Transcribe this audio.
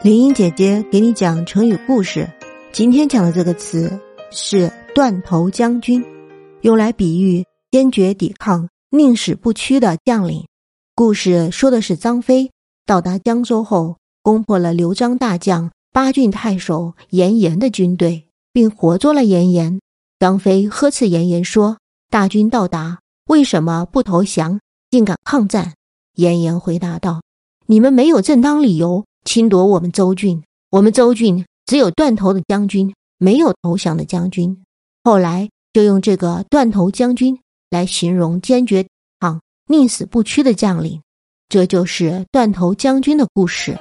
林英姐姐给你讲成语故事。今天讲的这个词是“断头将军”，用来比喻坚决抵抗、宁死不屈的将领。故事说的是张飞到达江州后，攻破了刘璋大将八郡太守严颜的军队，并活捉了严颜。张飞呵斥严颜说：“大军到达，为什么不投降，竟敢抗战？”严颜回答道：“你们没有正当理由。”侵夺我们周郡，我们周郡只有断头的将军，没有投降的将军。后来就用这个断头将军来形容坚决抗、宁死不屈的将领，这就是断头将军的故事。